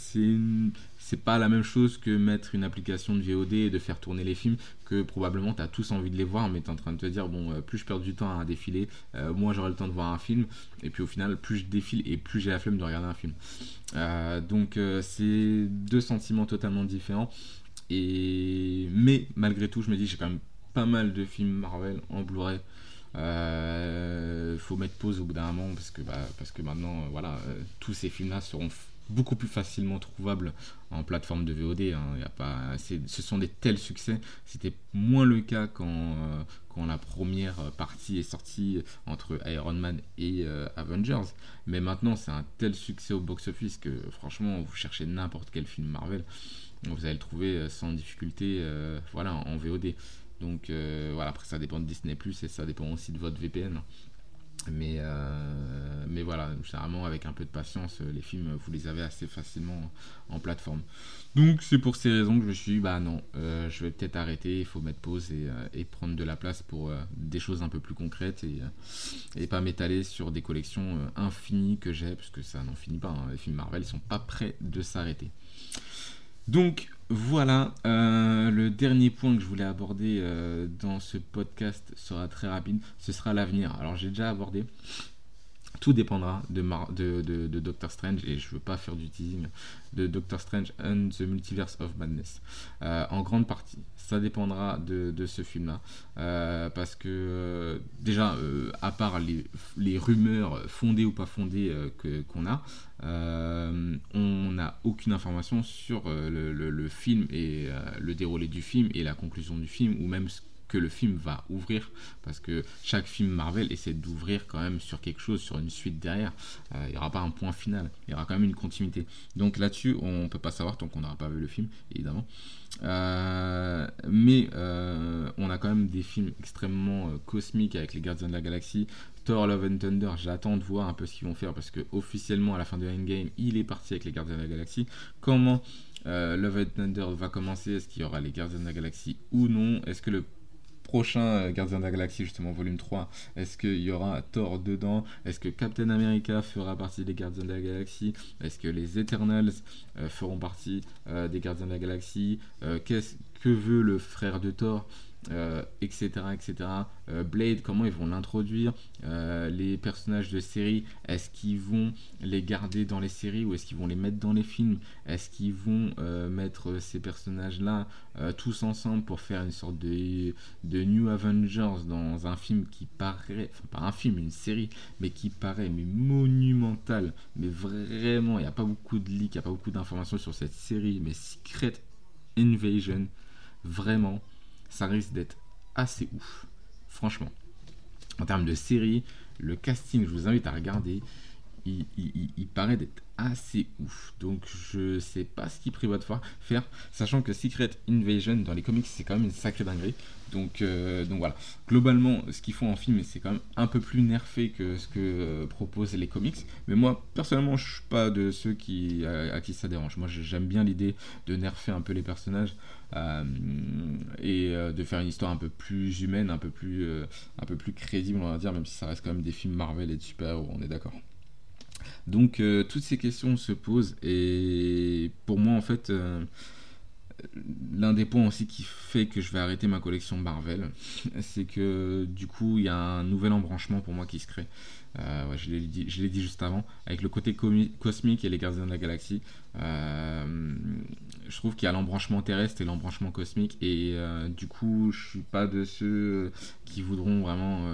c'est pas la même chose que mettre une application de VOD et de faire tourner les films que probablement tu as tous envie de les voir mais tu es en train de te dire bon euh, plus je perds du temps à défiler euh, moins j'aurai le temps de voir un film et puis au final plus je défile et plus j'ai la flemme de regarder un film Euh, donc c'est deux sentiments totalement différents et mais malgré tout je me dis j'ai quand même pas mal de films Marvel en Blu-ray. Euh, faut mettre pause au bout d'un moment parce que bah, maintenant euh, euh, tous ces films là seront beaucoup plus facilement trouvables en plateforme de VOD hein. Ce sont des tels succès. C'était moins le cas quand euh, quand la première partie est sortie entre Iron Man et Avengers. Mais maintenant c'est un tel succès au box office que franchement vous cherchez n'importe quel film Marvel vous allez le trouver sans difficulté voilà en VOD donc euh, voilà, après ça dépend de Disney Plus et ça dépend aussi de votre VPN. Mais, euh, mais voilà, généralement avec un peu de patience, euh, les films vous les avez assez facilement en plateforme. Donc c'est pour ces raisons que je me suis dit, bah non, je vais peut-être arrêter, il faut mettre pause et, prendre de la place pour des choses un peu plus concrètes et, et pas m'étaler sur des collections infinies que j'ai, parce que ça n'en finit pas. hein. Les films Marvel, ils sont pas prêts de s'arrêter. Donc voilà, euh, le dernier point que je voulais aborder euh, dans ce podcast sera très rapide, ce sera l'avenir. Alors j'ai déjà abordé, tout dépendra de, Doctor Strange, et je veux pas faire du teasing, de Doctor Strange and the Multiverse of Madness. Euh, en grande partie, ça dépendra de, ce film-là, Euh, parce que euh, déjà, à part les, rumeurs fondées ou pas fondées qu'on a, on n'a aucune information sur le, film et le déroulé du film et la conclusion du film ou même ce le film va ouvrir parce que chaque film Marvel essaie d'ouvrir quand même sur quelque chose, sur une suite derrière. Euh, il n'y aura pas un point final, il y aura quand même une continuité. Donc là-dessus, on peut pas savoir tant qu'on n'aura pas vu le film, évidemment. Euh, mais euh, on a quand même des films extrêmement cosmiques avec les Gardiens de la Galaxie. Thor Love and Thunder, j'attends de voir un peu ce qu'ils vont faire parce que officiellement à la fin de Endgame, il est parti avec les Gardiens de la Galaxie. Comment Love and Thunder va commencer? Est-ce qu'il y aura les Gardiens de la Galaxie ou non? Est-ce que le prochain euh, Gardien de la Galaxie, justement volume 3, est-ce qu'il y aura Thor dedans? Est-ce que Captain America fera partie des Gardiens de la Galaxie? Est-ce que les Eternals euh, feront partie euh, des Gardiens de la Galaxie? Qu'est-ce que veut le frère de Thor? Euh, etc etc Euh, Blade comment ils vont l'introduire Euh, les personnages de série est-ce qu'ils vont les garder dans les séries ou est-ce qu'ils vont les mettre dans les films? Est-ce qu'ils vont mettre ces personnages là tous ensemble pour faire une sorte de, de New Avengers dans un film qui paraît enfin pas un film une série mais qui paraît mais monumental mais vraiment il n'y a pas beaucoup de leaks il n'y a pas beaucoup d'informations sur cette série mais Secret Invasion vraiment ça risque d'être assez ouf. Franchement. En termes de série, le casting, je vous invite à regarder. Il, paraît d'être assez ouf. Donc je sais pas ce qu'il prévoit de fa- faire, sachant que Secret Invasion dans les comics c'est quand même une sacrée dinguerie. Donc, euh, donc voilà. Globalement, ce qu'ils font en film, c'est quand même un peu plus nerfé que ce que euh, proposent les comics. Mais moi, personnellement, je suis pas de ceux qui, à, qui ça dérange. Moi, j'aime bien l'idée de nerfer un peu les personnages euh, et euh, de faire une histoire un peu plus humaine, un peu plus, un peu plus crédible, on va dire, même si ça reste quand même des films Marvel et de super-héros, on est d'accord. Donc, euh, toutes ces questions se posent et pour moi, en fait. euh, L'un des points aussi qui fait que je vais arrêter ma collection Marvel, <laughs> c'est que du coup il y a un nouvel embranchement pour moi qui se crée. Euh, je l'ai dit, juste avant, avec le côté cosmique et les Gardiens de la Galaxie. euh, je trouve qu'il y a l'embranchement terrestre et l'embranchement cosmique, et euh, du coup je suis pas de ceux qui voudront vraiment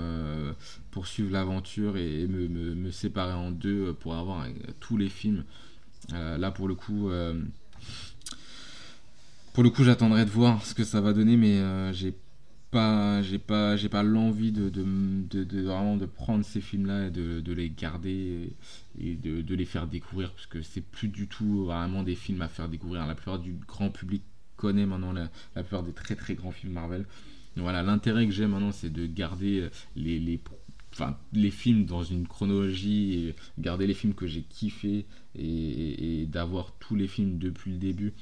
poursuivre l'aventure et me, séparer en deux pour avoir tous les films. Là pour le coup. pour le coup, j'attendrai de voir ce que ça va donner, mais euh, j'ai j'ai pas, j'ai pas l'envie de, de, vraiment de prendre ces films-là et de, les garder et de, les faire découvrir, parce que c'est plus du tout vraiment des films à faire découvrir. La plupart du grand public connaît maintenant la, plupart des très très grands films Marvel. Donc voilà, l'intérêt que j'ai maintenant, c'est de garder les, les, enfin, les films dans une chronologie, et garder les films que j'ai et- et d'avoir tous les films depuis le début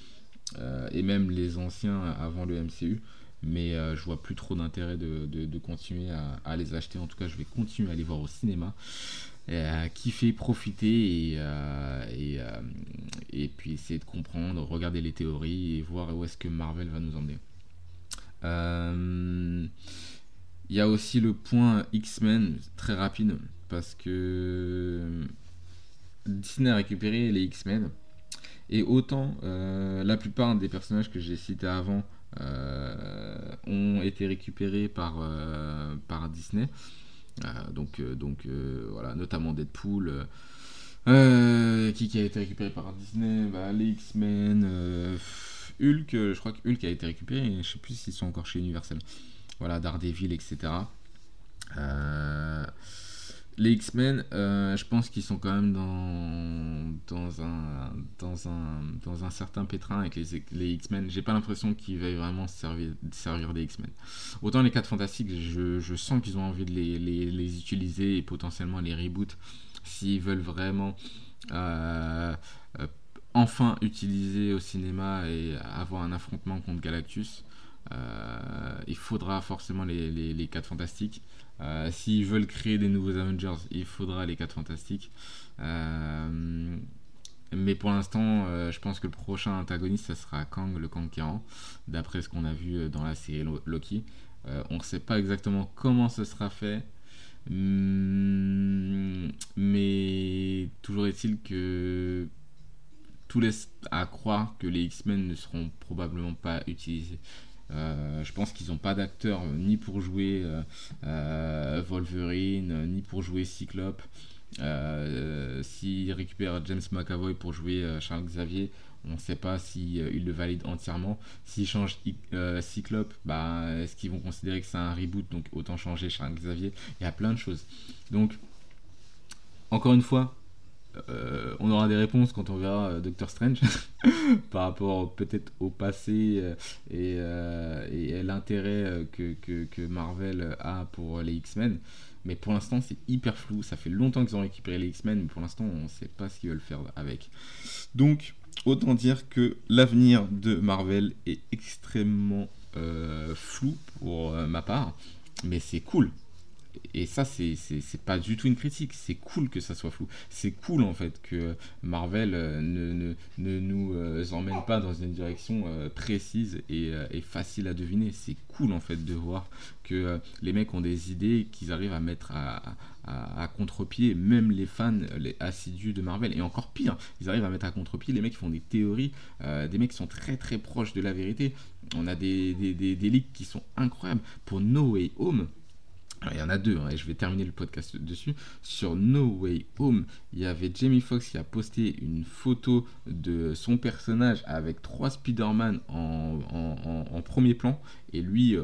euh, et même les anciens avant le MCU. Mais euh, je vois plus trop d'intérêt de, de- continuer à, les acheter. En tout cas, je vais continuer à les voir au cinéma, à kiffer, profiter et, euh, et, euh, et puis essayer de comprendre, regarder les théories et voir où est-ce que Marvel va nous emmener. Euh, Il y a aussi le point X-Men, très rapide, parce que Disney a récupéré les X-Men. Et autant euh, la plupart des personnages que j'ai cités avant euh, ont été récupérés par, euh, par Disney. Euh, donc, euh, donc euh, voilà, notamment Deadpool. euh, euh, qui, a été récupéré par Disney Bah, Les X-Men, euh, Hulk, euh, je crois que Hulk a été récupéré, je sais plus s'ils sont encore chez Universal. Voilà, Daredevil, etc. Euh, les X-Men, euh, je pense qu'ils sont quand même dans, un, certain pétrin avec les, les X-Men. J'ai pas l'impression qu'ils veuillent vraiment se servir, servir des X-Men. Autant les 4 Fantastiques, je, sens qu'ils ont envie de les, utiliser et potentiellement les reboot s'ils veulent vraiment euh, euh, enfin utiliser au cinéma et avoir un affrontement contre Galactus. Il faudra forcément les, les 4 Fantastiques. Euh, S'ils veulent créer des nouveaux Avengers, il faudra les 4 Fantastiques. Euh, mais pour l'instant, euh, je pense que le prochain antagoniste, ça sera Kang le Conquérant, d'après ce qu'on a vu dans la série Lo- Loki. On ne sait pas exactement comment ce sera fait, Hmm, mais toujours est-il que tout laisse à croire que les X-Men ne seront probablement pas utilisés. Euh, je pense qu'ils n'ont pas d'acteur euh, ni pour jouer euh, Wolverine, ni pour jouer Cyclope. S'ils récupèrent James McAvoy pour jouer Charles Xavier, on ne sait pas si euh, ils le valident entièrement. S'ils changent Cyclope, bah, est-ce qu'ils vont considérer que c'est un reboot, donc autant changer Charles Xavier Il y a plein de choses. Donc, encore une fois, euh, on aura des réponses quand on verra euh, Doctor Strange <laughs> par rapport peut-être au passé euh, et, l'intérêt que, que- Marvel a pour les X-Men. Mais pour l'instant, c'est hyper flou. Ça fait longtemps qu'ils ont récupéré les X-Men, mais pour l'instant, on ne sait pas ce qu'ils veulent faire avec. Donc, autant dire que l'avenir de Marvel est extrêmement flou pour ma part. Mais c'est cool. Et ça, c'est pas du tout une critique. C'est cool que ça soit flou. C'est cool en fait que Marvel euh, ne, ne, ne nous euh, emmène pas dans une direction euh, précise et, facile à deviner. C'est cool en fait de voir que les mecs ont des idées qu'ils arrivent à mettre à, à, contre-pied, même les fans, les assidus de Marvel. Et encore pire, ils arrivent à mettre à contre-pied les mecs qui font des théories, des mecs qui sont très très proches de la vérité. On a des, des, des, des leaks qui sont incroyables. Pour No Way Home, il y en a deux, hein, et je vais terminer le podcast dessus. Sur No Way Home, il y avait Jamie Foxx qui a posté une photo de son personnage avec trois Spider-Man en, premier plan, et lui euh,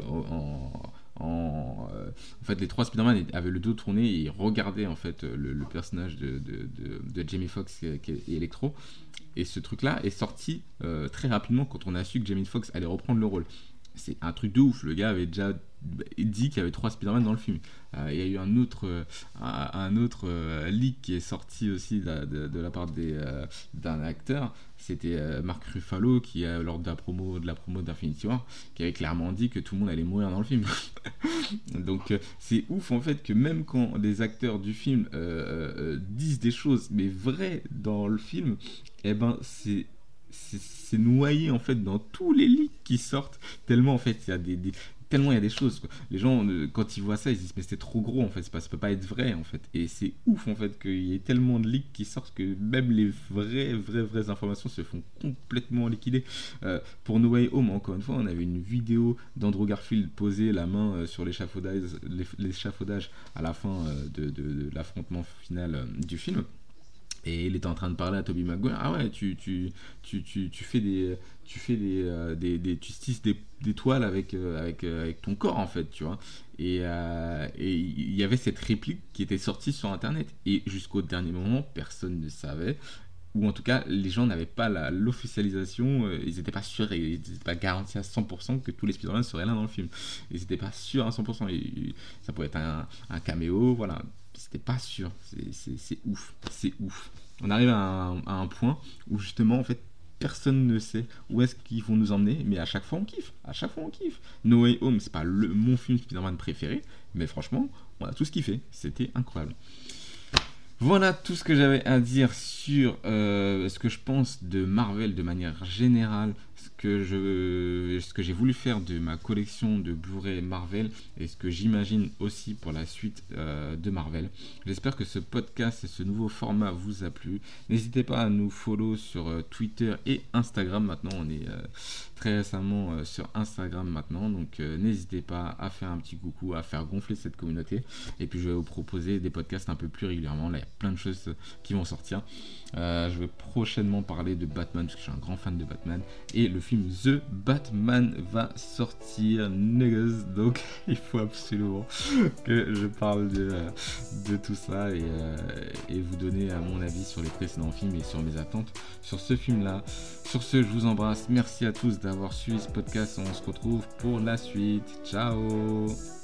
euh, en fait, les trois Spider-Man avaient le dos tourné et regardaient en fait le, personnage de, Jamie Foxx est Electro. Et ce truc-là est sorti euh, très rapidement quand on a su que Jamie Foxx allait reprendre le rôle. C'est un truc de ouf. Le gars avait déjà dit qu'il y avait trois Spider-Man dans le film. Euh, il y a eu un autre, euh, un, autre euh, leak qui est sorti aussi de, la part d'un acteur. C'était Mark Ruffalo qui, lors de la promo de la promo d'Infinity War, qui avait clairement dit que tout le monde allait mourir dans le film. <laughs> Donc c'est ouf en fait que même quand les acteurs du film disent des choses mais vraies dans le film, eh ben c'est c'est noyé en fait dans tous les leaks qui sortent tellement en fait il y a des- tellement il y a des choses quoi. les gens euh, quand ils voient ça ils se disent mais c'est trop gros en fait ça peut pas être vrai en fait. Et c'est ouf en fait qu'il y ait tellement de leaks qui sortent que même les vraies vraies vraies informations se font complètement liquider. Euh, pour No Way Home encore une fois on avait une vidéo d'Andrew Garfield poser la main euh, sur l'échafaudage à la fin de, l'affrontement final du film et il était en train de parler à Toby Maguire. Ah ouais, tu, tu, tu, tu, fais des. Tu fais des, euh, des, tu tisses des, des toiles avec, euh, avec, euh, avec ton corps en fait, tu vois. Et il y avait cette réplique qui était sortie sur internet. Et jusqu'au dernier moment, personne ne savait. Ou en tout cas, les gens n'avaient pas l'officialisation, ils n'étaient pas sûrs, ils n'étaient pas garantis à 100% que tous les Spider-Man seraient là dans le film. Ils n'étaient pas sûrs à 100%. Et- ça pouvait être un, un caméo, voilà. C'était pas sûr. C'est- ouf. C'est ouf. On arrive à un, point où justement, en fait, personne ne sait où est-ce qu'ils vont nous emmener, mais à chaque fois on kiffe. À chaque fois on kiffe. No Way Home, c'est pas le, mon film Spider-Man préféré, mais franchement, on a tous kiffé. C'était incroyable. Voilà tout ce que j'avais à dire sur euh, ce que je pense de Marvel de manière générale, ce que j'ai voulu faire de ma collection de Blu-ray Marvel et ce que j'imagine aussi pour la suite euh, de Marvel. J'espère que ce podcast et ce nouveau format vous a plu. N'hésitez pas à nous follow sur euh, Twitter et Instagram. Maintenant, on est très récemment sur Instagram maintenant, donc n'hésitez pas à faire un petit coucou, à faire gonfler cette communauté. Et puis je vais vous proposer des podcasts un peu plus régulièrement. Là, il y a plein de choses qui vont sortir. Euh, je vais prochainement parler de Batman parce que je suis un grand fan de Batman. Et le film The Batman va sortir donc <laughs> il faut absolument que je parle de, de tout ça et, euh, et, vous donner mon avis sur les précédents films et sur mes attentes sur ce film là sur ce je vous embrasse. Merci à tous d'avoir suivi ce podcast. On se retrouve pour la suite. Ciao